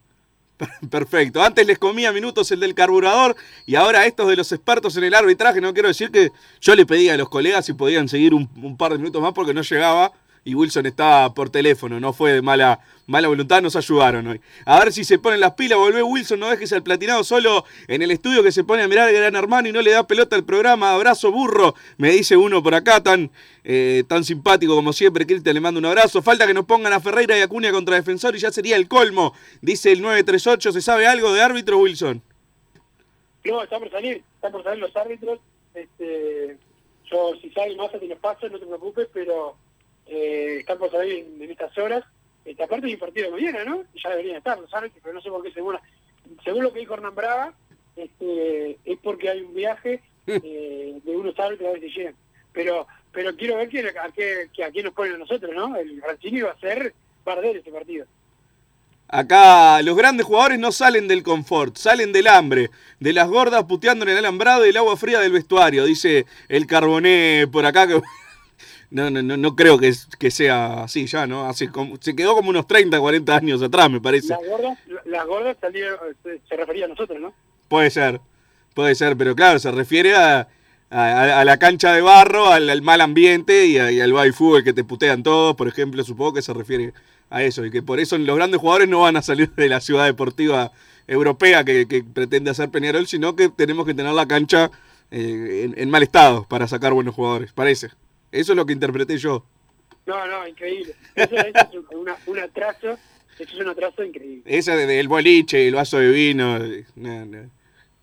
Perfecto. Antes les comía minutos el del carburador y ahora estos de los expertos en el arbitraje. No quiero decir que yo le pedí a los colegas si podían seguir un, un par de minutos más porque no llegaba y Wilson estaba por teléfono. No fue de mala, mala voluntad, nos ayudaron hoy. A ver si se ponen las pilas. Volvé Wilson, no dejes al platinado solo en el estudio que se pone a mirar al gran hermano y no le da pelota al programa. Abrazo burro, me dice uno por acá tan, eh, tan simpático como siempre. Cristian le mando un abrazo. Falta que nos pongan a Ferreira y Acuña contra defensor y ya sería el colmo. Dice el 938. ¿Se sabe algo de árbitro, Wilson? No, está por salir, están por salir los árbitros. Este, yo, si sale más te los no te preocupes, pero eh, están por salir en, en estas horas. Este, aparte hay un partido mañana, ¿no? Ya deberían estar los árbitros, pero no sé por qué según, según lo que dijo Hernán Braga, este, es porque hay un viaje eh, de unos árbitros a ver si llegan. Pero pero quiero ver quién, a, qué, que a quién nos ponen a nosotros, ¿no? El Rancini va a ser barder este partido. Acá los grandes jugadores no salen del confort, salen del hambre, de las gordas puteando en el alambrado y el agua fría del vestuario, dice el carboné por acá que... No, no, no, no creo que, que sea así ya, ¿no? Hace como- se quedó como unos 30, 40 años atrás, me parece. Las gordas, las gordas salieron, se, se refería a nosotros, ¿no? Puede ser, puede ser, pero claro, se refiere a, a- a la cancha de barro, al, al mal ambiente y, a- y al baby fútbol que te putean todos, por ejemplo, supongo que se refiere a eso y que por eso los grandes jugadores no van a salir de la ciudad deportiva europea que, que pretende hacer Peñarol, sino que tenemos que tener la cancha eh, en, en mal estado para sacar buenos jugadores, parece. Eso es lo que interpreté yo. No, no, increíble. Eso, eso es una, un atraso Eso es un atraso increíble. Esa de- del boliche, el vaso de vino. eh, no, no.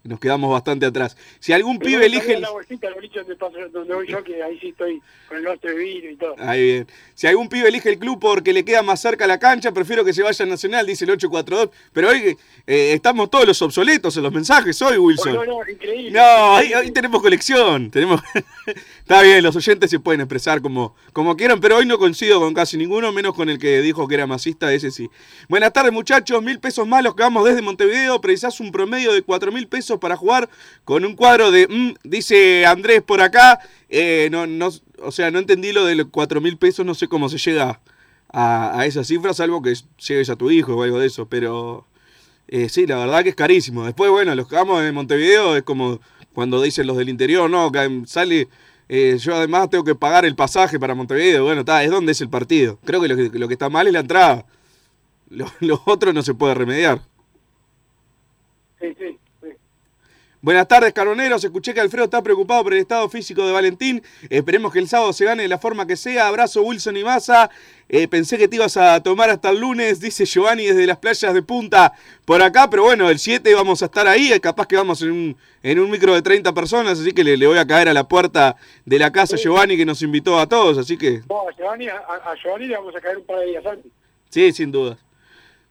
Nos quedamos bastante atrás. Si algún Pero pibe elige. el- la bolsita, el boliche donde, paso, donde voy yo, que ahí sí estoy con el de vino y todo. Ahí bien. Si algún pibe elige el club porque le queda más cerca la cancha, prefiero que se vaya a Nacional, dice el 842. Pero hoy eh, estamos todos los obsoletos en los mensajes hoy, Wilson. Oh, no, no, increíble. No, ahí tenemos colección. Tenemos... Está bien, los oyentes se pueden expresar como, como quieran, pero hoy no coincido con casi ninguno, menos con el que dijo que era masista, ese sí. Buenas tardes, muchachos. Mil pesos más los que vamos desde Montevideo. Precisás un promedio de cuatro mil pesos para jugar con un cuadro de. mm, dice Andrés por acá. Eh, no, no, o sea, no entendí lo de los cuatro mil pesos, no sé cómo se llega a, esa cifra, salvo que lleves a tu hijo o algo de eso, pero. Eh, sí, la verdad que es carísimo. Después, bueno, los que vamos de Montevideo es como cuando dicen los del interior, no, que sale. eh, yo además tengo que pagar el pasaje para Montevideo. Bueno, está, es donde es el partido. Creo que lo que, lo que está mal es la entrada. Lo, lo otro no se puede remediar. Sí, sí. Buenas tardes, caroneros. Escuché que Alfredo está preocupado por el estado físico de Valentín. Esperemos que el sábado se gane de la forma que sea. Abrazo, Wilson y Massa. Eh, pensé que te ibas a tomar hasta el lunes, dice Giovanni desde las playas de Punta por acá. Pero bueno, el 7 vamos a estar ahí. Capaz que vamos en un, en un micro de 30 personas. Así que le, le voy a caer a la puerta de la casa a Giovanni que nos invitó a todos. Así que No, a Giovanni, a, a Giovanni le vamos a caer un par de días antes. Sí, sin duda.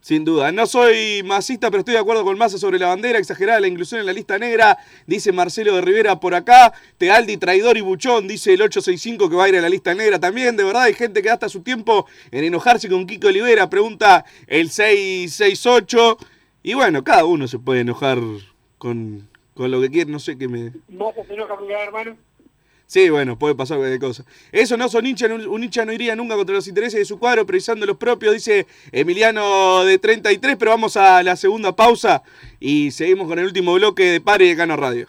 Sin duda. No soy masista, pero estoy de acuerdo con Massa sobre la bandera, exagerada la inclusión en la lista negra, dice Marcelo de Rivera por acá. Tealdi, traidor y buchón, dice el 865 que va a ir a la lista negra también. De verdad, hay gente que gasta su tiempo en enojarse con Kiko Olivera, pregunta el 668. Y bueno, cada uno se puede enojar con, con lo que quiere, no sé qué me... ¿Vos se enoja con cada hermano? Sí, bueno, puede pasar cualquier cosa. Eso no son hinchas, un hincha no iría nunca contra los intereses de su cuadro, precisando los propios, dice Emiliano de 33, pero vamos a la segunda pausa y seguimos con el último bloque de Padre de Cano Radio.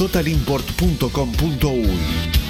www.totalimport.com.uy.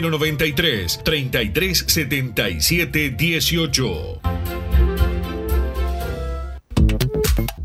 093 3377 18.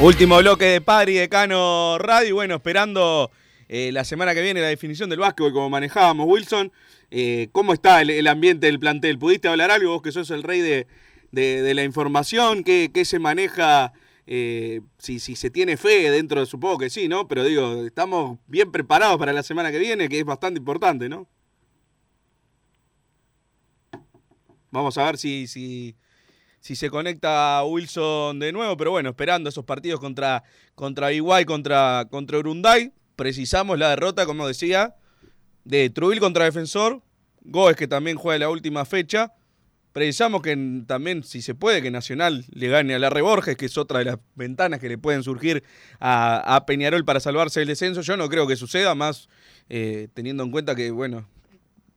Último bloque de Padre y Decano Radio. Bueno, esperando eh, la semana que viene la definición del básquetbol como manejábamos, Wilson. Eh, ¿Cómo está el, ambiente del plantel? ¿Pudiste hablar algo vos que sos el rey de, de- de la información? ¿Qué, qué se maneja? Eh, si, si se tiene fe dentro, supongo que sí, ¿no? Pero digo, estamos bien preparados para la semana que viene, que es bastante importante, ¿no? Vamos a ver si, si, si se conecta Wilson de nuevo, pero bueno, esperando esos partidos contra, contra Iguay, contra, contra Urunday. Precisamos la derrota, como decía, de Trujillo contra Defensor. Goes que también juega la última fecha. Precisamos que también, si se puede, que Nacional le gane a la Borges, que es otra de las ventanas que le pueden surgir a, a Peñarol para salvarse del descenso. Yo no creo que suceda, más eh, teniendo en cuenta que, bueno,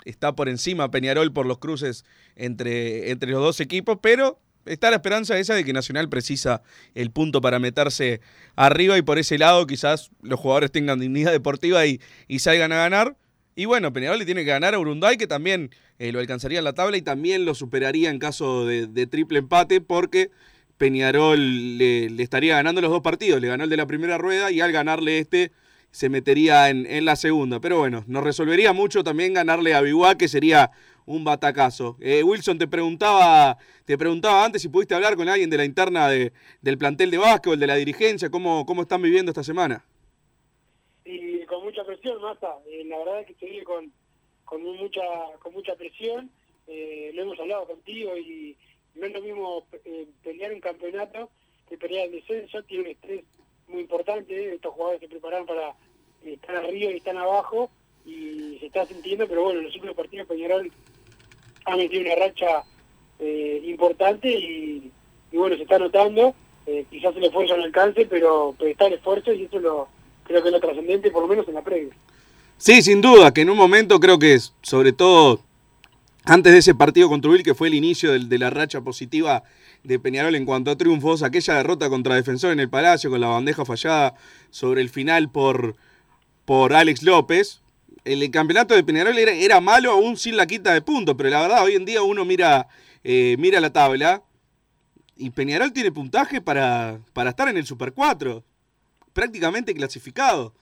está por encima Peñarol por los cruces entre, entre los dos equipos, pero está la esperanza esa de que Nacional precisa el punto para meterse arriba y por ese lado quizás los jugadores tengan dignidad deportiva y, y salgan a ganar. Y bueno, Peñarol le tiene que ganar a Urunday, que también eh, lo alcanzaría en la tabla y también lo superaría en caso de, triple empate, porque Peñarol le, estaría ganando los dos partidos. Le ganó el de la primera rueda y al ganarle este se metería en, en la segunda. Pero bueno, nos resolvería mucho también ganarle a Biguá, que sería un batacazo. Eh, Wilson, te preguntaba, te preguntaba antes si pudiste hablar con alguien de la interna de- del plantel de básquetbol, de la dirigencia, cómo, cómo están viviendo esta semana. y con mucha presión, Massa. Eh, la verdad es que se vive con, con mucha con mucha presión. Eh, lo hemos hablado contigo y no es lo mismo eh, pelear un campeonato que pelear el descenso. Tiene un estrés muy importante. Estos jugadores se preparan para estar arriba y están abajo y se está sintiendo, pero bueno, en los últimos partidos Peñarol ha metido una racha eh, importante y, bueno, se está notando. Eh, quizás el esfuerzo no alcance, pero, está el esfuerzo y eso lo, creo que es lo trascendente, por lo menos en la previa. Sí, sin duda, que en un momento creo que es, sobre todo antes de ese partido contra Ubil, que fue el inicio del- de, la racha positiva de Peñarol en cuanto a triunfos, aquella derrota contra Defensor en el Palacio con la bandeja fallada sobre el final por, por Alex López. El campeonato de Peñarol era, era malo aún sin la quita de puntos, pero la verdad hoy en día uno mira, eh, mira la tabla y Peñarol tiene puntaje para, para estar en el Super 4, prácticamente clasificado.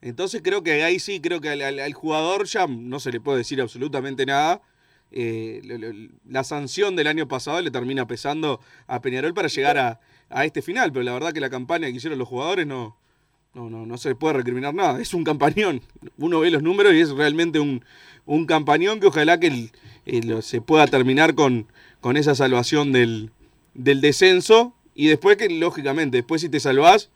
Entonces creo que ahí sí, creo que al, jugador ya no se le puede decir absolutamente nada. Eh, la sanción del año pasado le termina pesando a Peñarol para llegar a, a este final, pero la verdad que la campaña que hicieron los jugadores no, no, no, no se puede recriminar nada. Es un campañón. Uno ve los números y es realmente un, un campañón que ojalá que eh, se pueda terminar con, con esa salvación del, del descenso. Y después que, lógicamente, después si te salvás,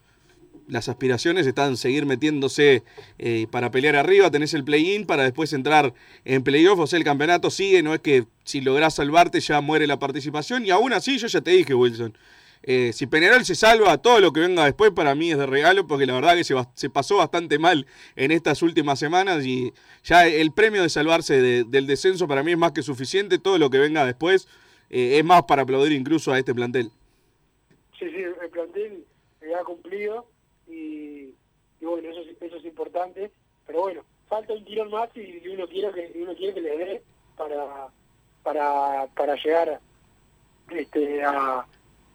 las aspiraciones están seguir metiéndose eh, para pelear arriba, tenés el play-in para después entrar en playoff, o sea, el campeonato sigue, no es que si lográs salvarte ya muere la participación, y aún así yo ya te dije, Wilson, eh, si Peñarol se salva, todo lo que venga después para mí es de regalo, porque la verdad que se, pasó bastante mal en estas últimas semanas, y ya el premio de salvarse de- del descenso para mí es más que suficiente, todo lo que venga después eh, es más para aplaudir incluso a este plantel. Sí, sí, el plantel ha cumplido y, bueno, eso, es- eso es importante. Pero bueno, falta un tirón más y, uno quiere que uno quiere que le dé para, para, para llegar este, a,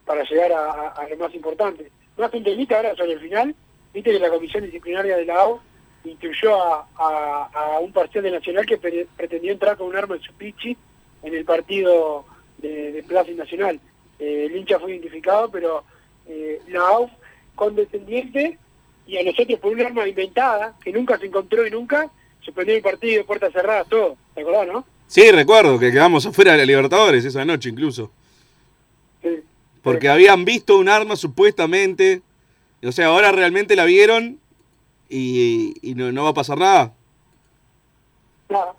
para llegar a, a- a lo más importante. Más un temita ahora sobre el final, viste que la comisión disciplinaria de la AU instruyó a, a- a un parcial de Nacional que pre- pretendió entrar con un arma en su pichi en el partido de, de Plaza y Nacional. Eh, el hincha fue identificado, pero eh, la AUF condescendiente y a nosotros por un arma inventada que nunca se encontró y nunca suspendió el partido, puertas cerradas, todo. ¿Te acordás, no? Sí, recuerdo que quedamos afuera de la Libertadores esa noche incluso. Sí. Porque habían visto un arma supuestamente. O sea, ahora realmente la vieron y, y no, no va a pasar nada. Nada.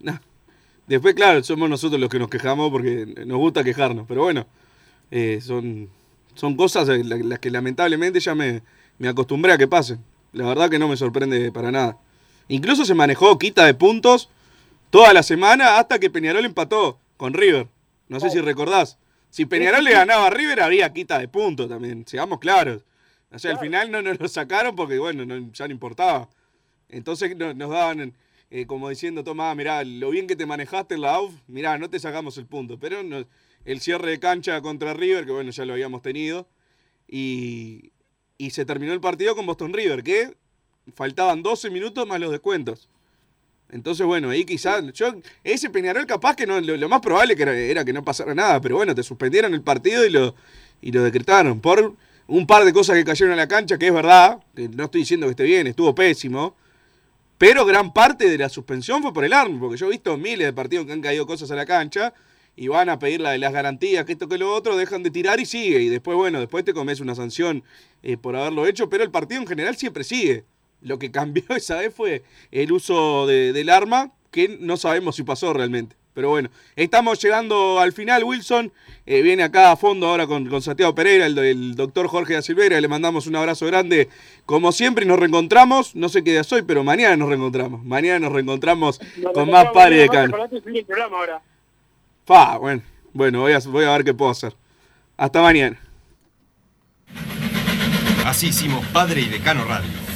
No. Después, claro, somos nosotros los que nos quejamos porque nos gusta quejarnos. Pero bueno, eh, son, son cosas las que lamentablemente ya me, me acostumbré a que pasen. La verdad que no me sorprende para nada. Incluso se manejó quita de puntos toda la semana hasta que Peñarol empató con River. No sé si recordás. Si Peñarol le ganaba a River, había quita de puntos también. Seamos claros. O sea, al final no nos lo sacaron porque, bueno, no- ya no importaba. Entonces no- nos daban eh, como diciendo, toma, mirá, lo bien que te manejaste en la AUF, mirá, no te sacamos el punto. Pero no- el cierre de cancha contra River, que bueno, ya lo habíamos tenido, y, y se terminó el partido con Boston River, que faltaban 12 minutos más los descuentos. Entonces, bueno, ahí quizás, yo, ese Peñarol capaz que no, lo, más probable que era, que no pasara nada, pero bueno, te suspendieron el partido y lo, y lo decretaron por un par de cosas que cayeron a la cancha, que es verdad, que no estoy diciendo que esté bien, estuvo pésimo, pero gran parte de la suspensión fue por el arma, porque yo he visto miles de partidos que han caído cosas a la cancha y van a pedir la las garantías, que esto que lo otro, dejan de tirar y sigue. Y después, bueno, después te comes una sanción eh, por haberlo hecho, pero el partido en general siempre sigue. Lo que cambió esa vez fue el uso de- del arma, que no sabemos si pasó realmente. Pero bueno, estamos llegando al final, Wilson. Eh, viene acá a fondo ahora con, con Santiago Pereira, el, do- el doctor Jorge da Silveira. Le mandamos un abrazo grande. Como siempre, nos reencontramos. No sé qué día soy, pero mañana nos reencontramos. Mañana nos reencontramos Nos con más Padre de Cano. Pa, bueno, bueno voy, a, voy a ver qué puedo hacer. Hasta mañana. Así hicimos Padre y Decano Radio,